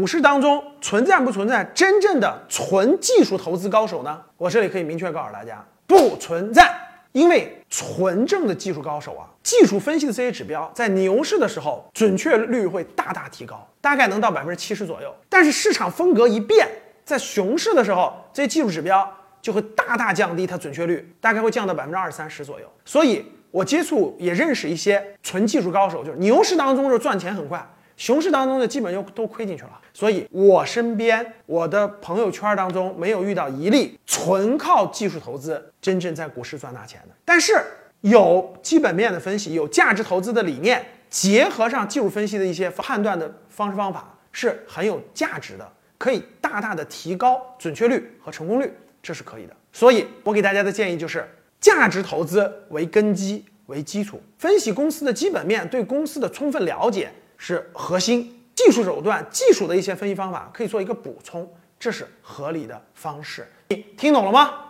股市当中存在不存在真正的纯技术投资高手呢？我这里可以明确告诉大家，不存在。因为纯正的技术高手啊，技术分析的这些指标，在牛市的时候准确率会大大提高，大概能到百分之七十左右。但是市场风格一变，在熊市的时候，这些技术指标就会大大降低它准确率，大概会降到百分之二三十左右。所以我接触也认识一些纯技术高手，就是牛市当中就赚钱很快。熊市当中呢，基本就都亏进去了，所以我身边我的朋友圈当中没有遇到一例纯靠技术投资真正在股市赚大钱的。但是有基本面的分析，有价值投资的理念，结合上技术分析的一些判断的方式方法，是很有价值的，可以大大的提高准确率和成功率，这是可以的。所以我给大家的建议就是，价值投资为根基为基础，分析公司的基本面，对公司的充分了解。是核心技术手段，技术的一些分析方法可以做一个补充，这是合理的方式。你听懂了吗？